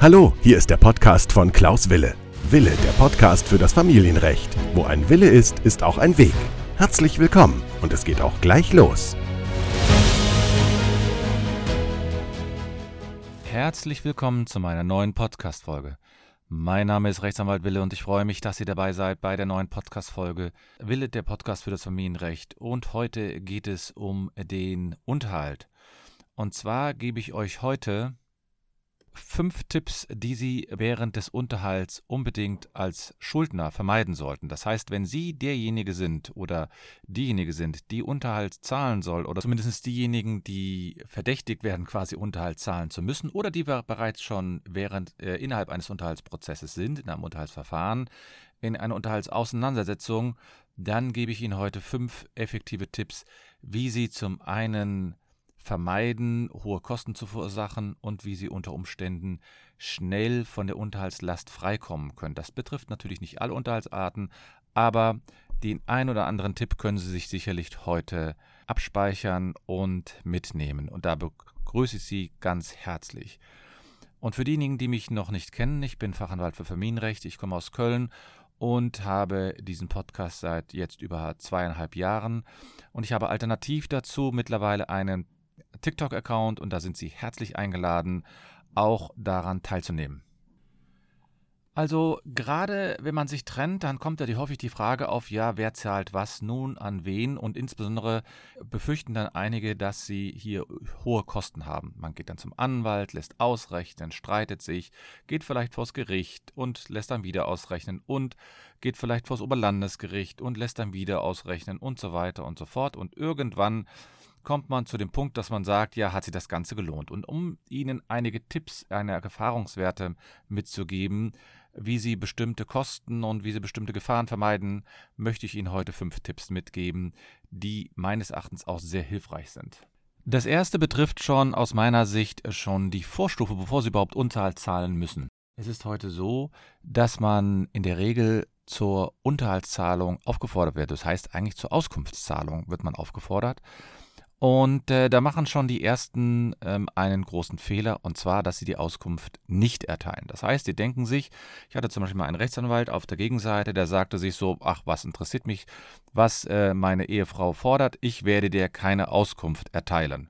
Hallo, hier ist der Podcast von Klaus Wille. Wille, der Podcast für das Familienrecht. Wo ein Wille ist, ist auch ein Weg. Herzlich willkommen und es geht auch gleich los. Herzlich willkommen zu meiner neuen Podcast-Folge. Mein Name ist Rechtsanwalt Wille und ich freue mich, dass ihr dabei seid bei der neuen Podcast-Folge Wille, der Podcast für das Familienrecht. Und heute geht es um den Unterhalt. Und zwar gebe ich euch heute fünf Tipps, die Sie während des Unterhalts unbedingt als Schuldner vermeiden sollten. Das heißt, wenn Sie derjenige sind oder diejenige sind, die Unterhalt zahlen soll, oder zumindest diejenigen, die verdächtigt werden, quasi Unterhalt zahlen zu müssen, oder die bereits schon während äh, innerhalb eines Unterhaltsprozesses sind, in einem Unterhaltsverfahren, in einer Unterhaltsauseinandersetzung, dann gebe ich Ihnen heute fünf effektive Tipps, wie Sie zum einen vermeiden, hohe Kosten zu verursachen und wie sie unter Umständen schnell von der Unterhaltslast freikommen können. Das betrifft natürlich nicht alle Unterhaltsarten, aber den ein oder anderen Tipp können Sie sich sicherlich heute abspeichern und mitnehmen. Und da begrüße ich Sie ganz herzlich. Und für diejenigen, die mich noch nicht kennen, ich bin Fachanwalt für Familienrecht, ich komme aus Köln und habe diesen Podcast seit jetzt über zweieinhalb Jahren. Und ich habe alternativ dazu mittlerweile einen TikTok-Account und da sind Sie herzlich eingeladen, auch daran teilzunehmen. Also gerade wenn man sich trennt, dann kommt ja die, häufig die Frage auf, ja, wer zahlt was nun an wen und insbesondere befürchten dann einige, dass sie hier hohe Kosten haben. Man geht dann zum Anwalt, lässt ausrechnen, streitet sich, geht vielleicht vors Gericht und lässt dann wieder ausrechnen und geht vielleicht vors Oberlandesgericht und lässt dann wieder ausrechnen und so weiter und so fort und irgendwann kommt man zu dem Punkt, dass man sagt, ja, hat sich das Ganze gelohnt. Und um Ihnen einige Tipps, eine Erfahrungswerte mitzugeben, wie Sie bestimmte Kosten und wie Sie bestimmte Gefahren vermeiden, möchte ich Ihnen heute fünf Tipps mitgeben, die meines Erachtens auch sehr hilfreich sind. Das erste betrifft schon aus meiner Sicht schon die Vorstufe, bevor Sie überhaupt Unterhalt zahlen müssen. Es ist heute so, dass man in der Regel zur Unterhaltszahlung aufgefordert wird. Das heißt eigentlich zur Auskunftszahlung wird man aufgefordert. Und äh, da machen schon die ersten ähm, einen großen Fehler, und zwar, dass sie die Auskunft nicht erteilen. Das heißt, die denken sich, ich hatte zum Beispiel mal einen Rechtsanwalt auf der Gegenseite, der sagte sich so, ach, was interessiert mich, was äh, meine Ehefrau fordert, ich werde dir keine Auskunft erteilen.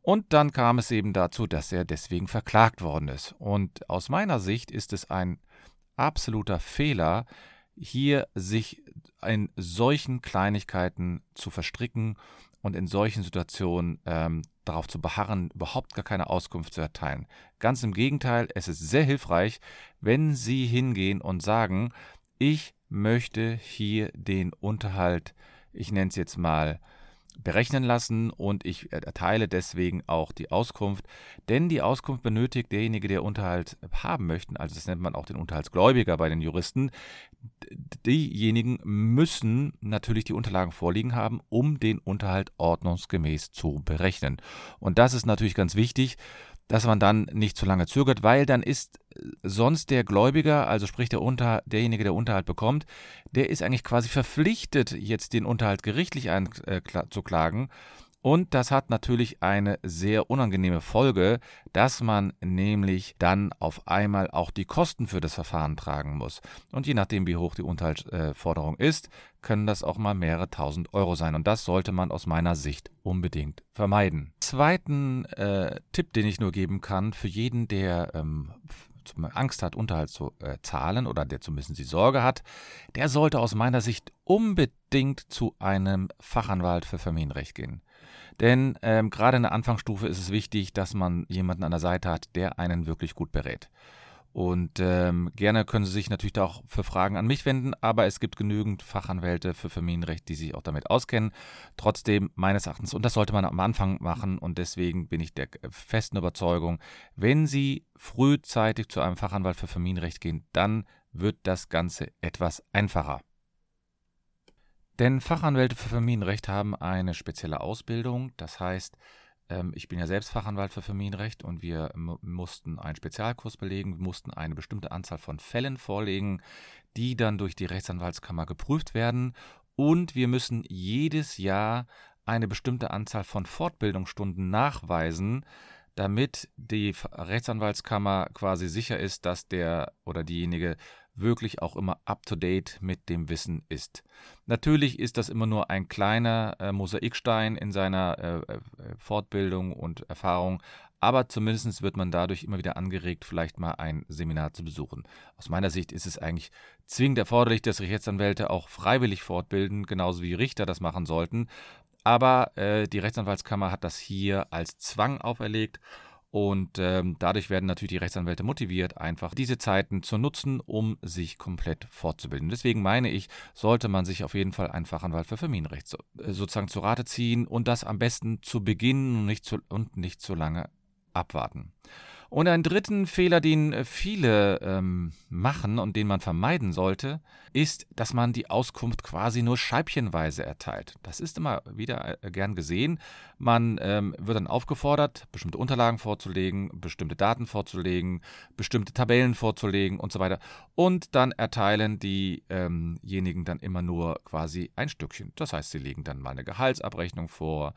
Und dann kam es eben dazu, dass er deswegen verklagt worden ist. Und aus meiner Sicht ist es ein absoluter Fehler, hier sich in solchen Kleinigkeiten zu verstricken und in solchen Situationen ähm, darauf zu beharren, überhaupt gar keine Auskunft zu erteilen. Ganz im Gegenteil, es ist sehr hilfreich, wenn Sie hingehen und sagen, ich möchte hier den Unterhalt, ich nenne es jetzt mal, berechnen lassen und ich erteile deswegen auch die Auskunft, denn die Auskunft benötigt derjenige, der Unterhalt haben möchte, also das nennt man auch den Unterhaltsgläubiger bei den Juristen, diejenigen müssen natürlich die Unterlagen vorliegen haben, um den Unterhalt ordnungsgemäß zu berechnen. Und das ist natürlich ganz wichtig, dass man dann nicht zu lange zögert, weil dann ist äh, sonst der Gläubiger, also sprich der Unter, derjenige, der Unterhalt bekommt, der ist eigentlich quasi verpflichtet, jetzt den Unterhalt gerichtlich einzuklagen. Äh, und das hat natürlich eine sehr unangenehme Folge, dass man nämlich dann auf einmal auch die Kosten für das Verfahren tragen muss. Und je nachdem, wie hoch die Unterhaltsforderung ist, können das auch mal mehrere tausend Euro sein. Und das sollte man aus meiner Sicht unbedingt vermeiden. Zweiten äh, Tipp, den ich nur geben kann, für jeden, der ähm, Angst hat, Unterhalt zu äh, zahlen oder der zumindest die Sorge hat, der sollte aus meiner Sicht unbedingt zu einem Fachanwalt für Familienrecht gehen. Denn ähm, gerade in der Anfangsstufe ist es wichtig, dass man jemanden an der Seite hat, der einen wirklich gut berät. Und ähm, gerne können Sie sich natürlich auch für Fragen an mich wenden, aber es gibt genügend Fachanwälte für Familienrecht, die sich auch damit auskennen. Trotzdem meines Erachtens, und das sollte man am Anfang machen, und deswegen bin ich der festen Überzeugung, wenn Sie frühzeitig zu einem Fachanwalt für Familienrecht gehen, dann wird das Ganze etwas einfacher. Denn Fachanwälte für Familienrecht haben eine spezielle Ausbildung. Das heißt, ähm, ich bin ja selbst Fachanwalt für Familienrecht und wir mussten einen Spezialkurs belegen, mussten eine bestimmte Anzahl von Fällen vorlegen, die dann durch die Rechtsanwaltskammer geprüft werden. Und wir müssen jedes Jahr eine bestimmte Anzahl von Fortbildungsstunden nachweisen, damit die Rechtsanwaltskammer quasi sicher ist, dass der oder diejenige wirklich auch immer up-to-date mit dem Wissen ist. Natürlich ist das immer nur ein kleiner äh, Mosaikstein in seiner äh, äh Fortbildung und Erfahrung, aber zumindest wird man dadurch immer wieder angeregt, vielleicht mal ein Seminar zu besuchen. Aus meiner Sicht ist es eigentlich zwingend erforderlich, dass sich Rechtsanwälte auch freiwillig fortbilden, genauso wie Richter das machen sollten. Aber äh, die Rechtsanwaltskammer hat das hier als Zwang auferlegt und ähm, dadurch werden natürlich die Rechtsanwälte motiviert, einfach diese Zeiten zu nutzen, um sich komplett fortzubilden. Deswegen meine ich, sollte man sich auf jeden Fall einen Fachanwalt für Familienrecht so, äh, sozusagen zu Rate ziehen und das am besten zu Beginn und nicht zu, und nicht zu lange abwarten. Und einen dritten Fehler, den äh, viele ähm, machen und den man vermeiden sollte, ist, dass man die Auskunft quasi nur scheibchenweise erteilt. Das ist immer wieder äh, gern gesehen. Man ähm, wird dann aufgefordert, bestimmte Unterlagen vorzulegen, bestimmte Daten vorzulegen, bestimmte Tabellen vorzulegen und so weiter. Und dann erteilen diejenigen ähm dann immer nur quasi ein Stückchen. Das heißt, sie legen dann mal eine Gehaltsabrechnung vor,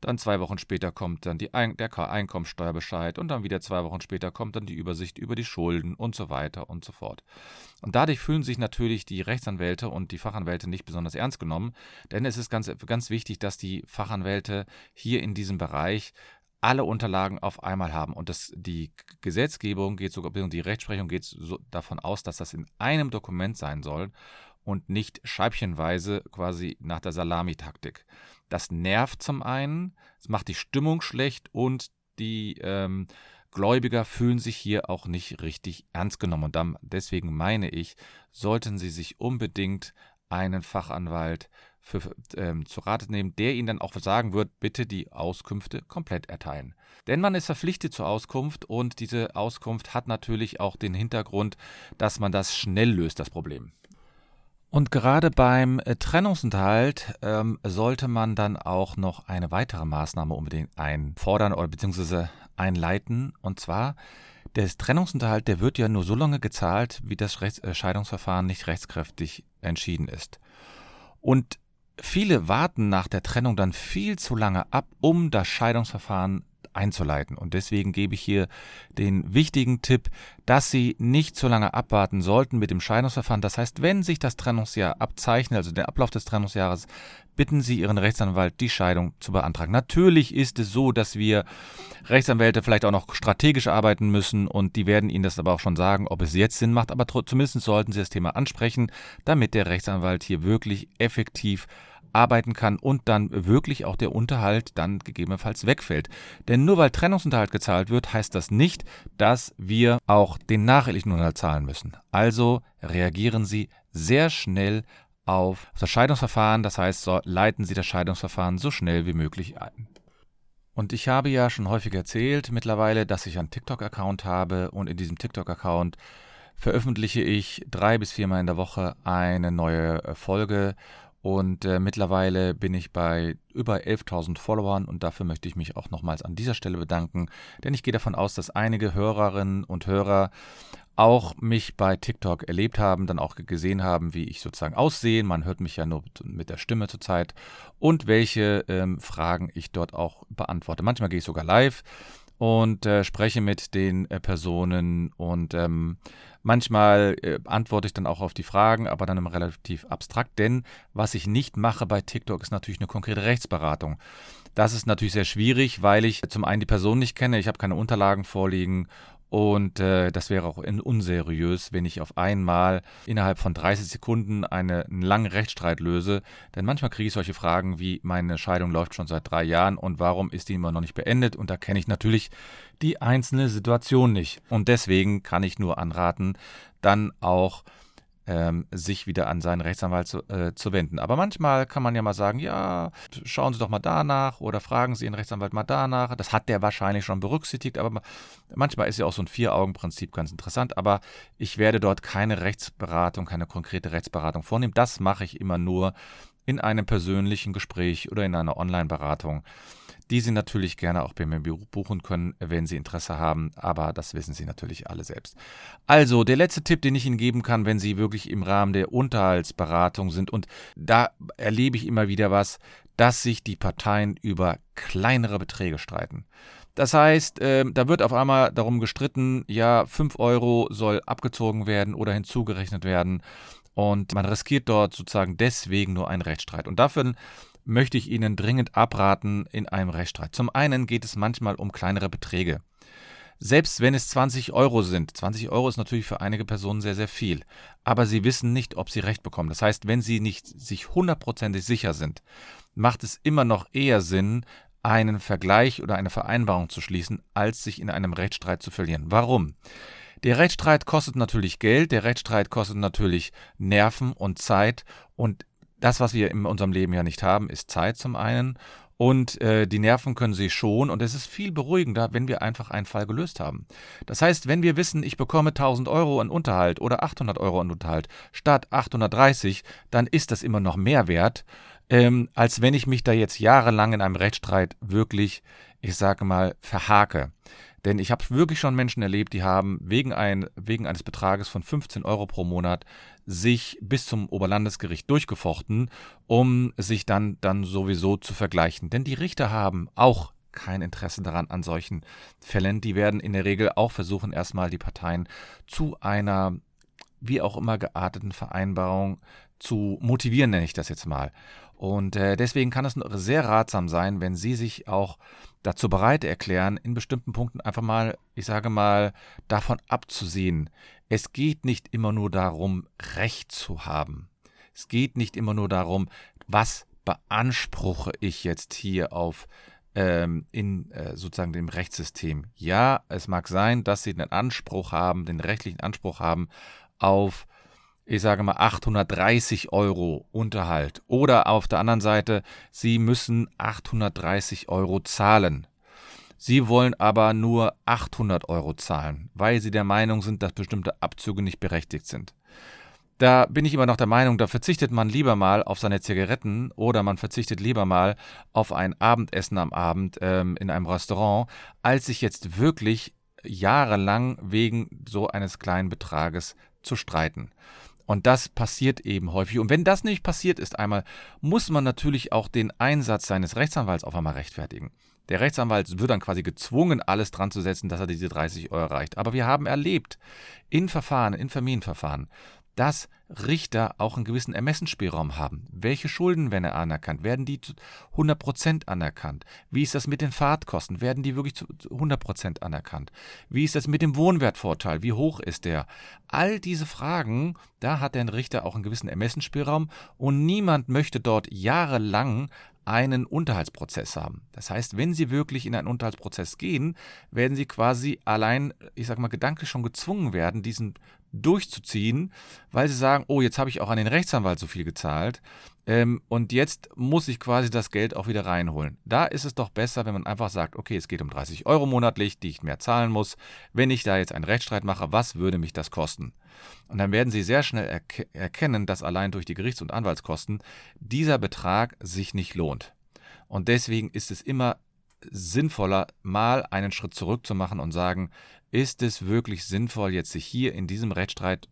dann zwei Wochen später kommt dann Ein der Einkommensteuerbescheid und dann wieder zwei Wochen später kommt dann die Übersicht über die Schulden und so weiter und so fort. Und dadurch fühlen sich natürlich die Rechtsanwälte und die Fachanwälte nicht besonders ernst genommen, denn es ist ganz, ganz wichtig, dass die Fachanwälte hier in diesem Bereich alle Unterlagen auf einmal haben. Und das, die Gesetzgebung geht sogar, die Rechtsprechung geht so davon aus, dass das in einem Dokument sein soll und nicht scheibchenweise quasi nach der Salamitaktik. Das nervt zum einen, es macht die Stimmung schlecht und die ähm, Gläubiger fühlen sich hier auch nicht richtig ernst genommen. Und dann, deswegen meine ich, sollten sie sich unbedingt einen Fachanwalt für, ähm, zu Rate nehmen, der ihnen dann auch sagen wird, bitte die Auskünfte komplett erteilen. Denn man ist verpflichtet zur Auskunft und diese Auskunft hat natürlich auch den Hintergrund, dass man das schnell löst, das Problem. Und gerade beim äh, Trennungsunterhalt ähm, sollte man dann auch noch eine weitere Maßnahme unbedingt einfordern oder beziehungsweise einleiten. Und zwar, der Trennungsunterhalt, der wird ja nur so lange gezahlt, wie das Rechts äh, Scheidungsverfahren nicht rechtskräftig entschieden ist. Und viele warten nach der Trennung dann viel zu lange ab, um das Scheidungsverfahren einzuleiten. Und deswegen gebe ich hier den wichtigen Tipp, dass Sie nicht zu lange abwarten sollten mit dem Scheidungsverfahren. Das heißt, wenn sich das Trennungsjahr abzeichnet, also der Ablauf des Trennungsjahres, bitten Sie Ihren Rechtsanwalt, die Scheidung zu beantragen. Natürlich ist es so, dass wir Rechtsanwälte vielleicht auch noch strategisch arbeiten müssen und die werden Ihnen das aber auch schon sagen, ob es jetzt Sinn macht. Aber zumindest sollten Sie das Thema ansprechen, damit der Rechtsanwalt hier wirklich effektiv arbeiten kann und dann wirklich auch der Unterhalt dann gegebenenfalls wegfällt. Denn nur weil Trennungsunterhalt gezahlt wird, heißt das nicht, dass wir auch den nachehelichen Unterhalt zahlen müssen. Also reagieren Sie sehr schnell auf das Scheidungsverfahren, das heißt, so leiten Sie das Scheidungsverfahren so schnell wie möglich ein. Und ich habe ja schon häufig erzählt mittlerweile, dass ich einen TikTok-Account habe und in diesem TikTok-Account veröffentliche ich drei bis viermal in der Woche eine neue äh, Folge und äh, mittlerweile bin ich bei über 11.000 Followern und dafür möchte ich mich auch nochmals an dieser Stelle bedanken, denn ich gehe davon aus, dass einige Hörerinnen und Hörer auch mich bei TikTok erlebt haben, dann auch gesehen haben, wie ich sozusagen aussehe. Man hört mich ja nur mit der Stimme zurzeit und welche ähm, Fragen ich dort auch beantworte. Manchmal gehe ich sogar live und äh, spreche mit den äh, Personen und ähm, manchmal äh, antworte ich dann auch auf die Fragen, aber dann immer relativ abstrakt, denn was ich nicht mache bei TikTok ist natürlich eine konkrete Rechtsberatung. Das ist natürlich sehr schwierig, weil ich zum einen die Person nicht kenne, ich habe keine Unterlagen vorliegen und äh, das wäre auch unseriös, wenn ich auf einmal innerhalb von 30 Sekunden eine, einen langen Rechtsstreit löse. Denn manchmal kriege ich solche Fragen wie, meine Scheidung läuft schon seit drei Jahren und warum ist die immer noch nicht beendet? Und da kenne ich natürlich die einzelne Situation nicht. Und deswegen kann ich nur anraten, dann auch ähm, sich wieder an seinen Rechtsanwalt zu, äh, zu wenden. Aber manchmal kann man ja mal sagen, ja, schauen Sie doch mal danach oder fragen Sie Ihren Rechtsanwalt mal danach. Das hat der wahrscheinlich schon berücksichtigt, aber manchmal ist ja auch so ein Vier-Augen-Prinzip ganz interessant. Aber ich werde dort keine Rechtsberatung, keine konkrete Rechtsberatung vornehmen. Das mache ich immer nur in einem persönlichen Gespräch oder in einer Online-Beratung die Sie natürlich gerne auch bei mir buchen können, wenn Sie Interesse haben, aber das wissen Sie natürlich alle selbst. Also, der letzte Tipp, den ich Ihnen geben kann, wenn Sie wirklich im Rahmen der Unterhaltsberatung sind, und da erlebe ich immer wieder was, dass sich die Parteien über kleinere Beträge streiten. Das heißt, äh, da wird auf einmal darum gestritten, ja, 5 Euro soll abgezogen werden oder hinzugerechnet werden. Und man riskiert dort sozusagen deswegen nur einen Rechtsstreit. Und dafür möchte ich Ihnen dringend abraten in einem Rechtsstreit. Zum einen geht es manchmal um kleinere Beträge. Selbst wenn es 20 Euro sind, 20 Euro ist natürlich für einige Personen sehr, sehr viel, aber sie wissen nicht, ob sie Recht bekommen. Das heißt, wenn sie nicht sich hundertprozentig sicher sind, macht es immer noch eher Sinn, einen Vergleich oder eine Vereinbarung zu schließen, als sich in einem Rechtsstreit zu verlieren. Warum? Der Rechtsstreit kostet natürlich Geld, der Rechtsstreit kostet natürlich Nerven und Zeit und das, was wir in unserem Leben ja nicht haben, ist Zeit zum einen und äh, die Nerven können sie schon und es ist viel beruhigender, wenn wir einfach einen Fall gelöst haben. Das heißt, wenn wir wissen, ich bekomme 1000 Euro an Unterhalt oder 800 Euro an Unterhalt statt 830, dann ist das immer noch mehr wert, ähm, als wenn ich mich da jetzt jahrelang in einem Rechtsstreit wirklich, ich sage mal, verhake. Denn ich habe wirklich schon Menschen erlebt, die haben wegen, ein, wegen eines Betrages von 15 Euro pro Monat sich bis zum Oberlandesgericht durchgefochten, um sich dann, dann sowieso zu vergleichen. Denn die Richter haben auch kein Interesse daran an solchen Fällen. Die werden in der Regel auch versuchen, erstmal die Parteien zu einer wie auch immer gearteten Vereinbarung zu motivieren, nenne ich das jetzt mal. Und äh, deswegen kann es sehr ratsam sein, wenn Sie sich auch dazu bereit erklären, in bestimmten Punkten einfach mal, ich sage mal, davon abzusehen. Es geht nicht immer nur darum, Recht zu haben. Es geht nicht immer nur darum, was beanspruche ich jetzt hier auf ähm, in äh, sozusagen dem Rechtssystem. Ja, es mag sein, dass Sie den Anspruch haben, den rechtlichen Anspruch haben auf ich sage mal 830 Euro Unterhalt. Oder auf der anderen Seite, Sie müssen 830 Euro zahlen. Sie wollen aber nur 800 Euro zahlen, weil Sie der Meinung sind, dass bestimmte Abzüge nicht berechtigt sind. Da bin ich immer noch der Meinung, da verzichtet man lieber mal auf seine Zigaretten oder man verzichtet lieber mal auf ein Abendessen am Abend ähm, in einem Restaurant, als sich jetzt wirklich jahrelang wegen so eines kleinen Betrages zu streiten. Und das passiert eben häufig. Und wenn das nicht passiert ist einmal, muss man natürlich auch den Einsatz seines Rechtsanwalts auf einmal rechtfertigen. Der Rechtsanwalt wird dann quasi gezwungen, alles dran zu setzen, dass er diese 30 Euro erreicht. Aber wir haben erlebt, in Verfahren, in Familienverfahren, dass Richter auch einen gewissen Ermessensspielraum haben. Welche Schulden werden anerkannt? Werden die zu 100% anerkannt? Wie ist das mit den Fahrtkosten? Werden die wirklich zu 100% anerkannt? Wie ist das mit dem Wohnwertvorteil? Wie hoch ist der? All diese Fragen, da hat der Richter auch einen gewissen Ermessensspielraum und niemand möchte dort jahrelang einen Unterhaltsprozess haben. Das heißt, wenn Sie wirklich in einen Unterhaltsprozess gehen, werden Sie quasi allein, ich sag mal, gedanklich schon gezwungen werden, diesen durchzuziehen, weil Sie sagen, oh, jetzt habe ich auch an den Rechtsanwalt so viel gezahlt ähm, und jetzt muss ich quasi das Geld auch wieder reinholen. Da ist es doch besser, wenn man einfach sagt, okay, es geht um 30 Euro monatlich, die ich mehr zahlen muss. Wenn ich da jetzt einen Rechtsstreit mache, was würde mich das kosten? Und dann werden Sie sehr schnell erke erkennen, dass allein durch die Gerichts- und Anwaltskosten dieser Betrag sich nicht lohnt. Und deswegen ist es immer sinnvoller, mal einen Schritt zurück zu machen und sagen, ist es wirklich sinnvoll, jetzt sich hier in diesem Rechtsstreit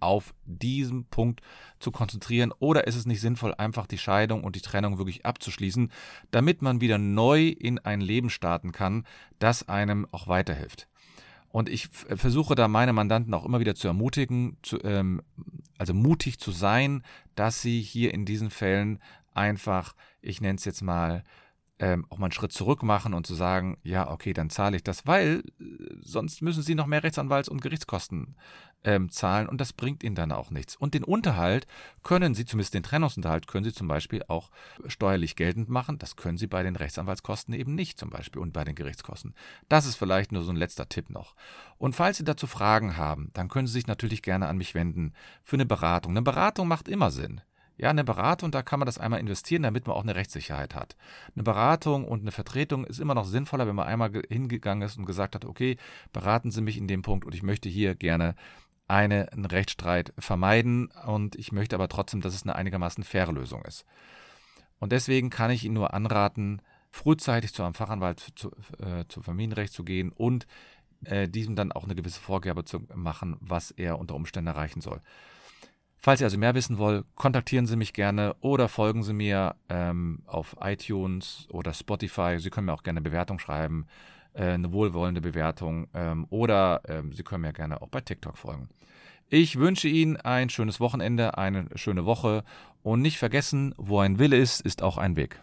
auf diesen Punkt zu konzentrieren oder ist es nicht sinnvoll, einfach die Scheidung und die Trennung wirklich abzuschließen, damit man wieder neu in ein Leben starten kann, das einem auch weiterhilft. Und ich versuche da meine Mandanten auch immer wieder zu ermutigen, zu, ähm, also mutig zu sein, dass sie hier in diesen Fällen einfach, ich nenne es jetzt mal, ähm, auch mal einen Schritt zurück machen und zu sagen, ja, okay, dann zahle ich das, weil äh, sonst müssen sie noch mehr Rechtsanwalts- und Gerichtskosten ähm, zahlen und das bringt ihnen dann auch nichts. Und den Unterhalt können sie, zumindest den Trennungsunterhalt, können sie zum Beispiel auch steuerlich geltend machen. Das können sie bei den Rechtsanwaltskosten eben nicht zum Beispiel und bei den Gerichtskosten. Das ist vielleicht nur so ein letzter Tipp noch. Und falls Sie dazu Fragen haben, dann können Sie sich natürlich gerne an mich wenden für eine Beratung. Eine Beratung macht immer Sinn. Ja, eine Beratung, da kann man das einmal investieren, damit man auch eine Rechtssicherheit hat. Eine Beratung und eine Vertretung ist immer noch sinnvoller, wenn man einmal hingegangen ist und gesagt hat, okay, beraten Sie mich in dem Punkt und ich möchte hier gerne eine, einen Rechtsstreit vermeiden und ich möchte aber trotzdem, dass es eine einigermaßen faire Lösung ist. Und deswegen kann ich Ihnen nur anraten, frühzeitig zu einem Fachanwalt zu, äh, zu Familienrecht zu gehen und äh, diesem dann auch eine gewisse Vorgabe zu machen, was er unter Umständen erreichen soll. Falls ihr also mehr wissen wollt, kontaktieren Sie mich gerne oder folgen Sie mir ähm, auf iTunes oder Spotify. Sie können mir auch gerne eine Bewertung schreiben, äh, eine wohlwollende Bewertung ähm, oder ähm, Sie können mir gerne auch bei TikTok folgen. Ich wünsche Ihnen ein schönes Wochenende, eine schöne Woche und nicht vergessen, wo ein Wille ist, ist auch ein Weg.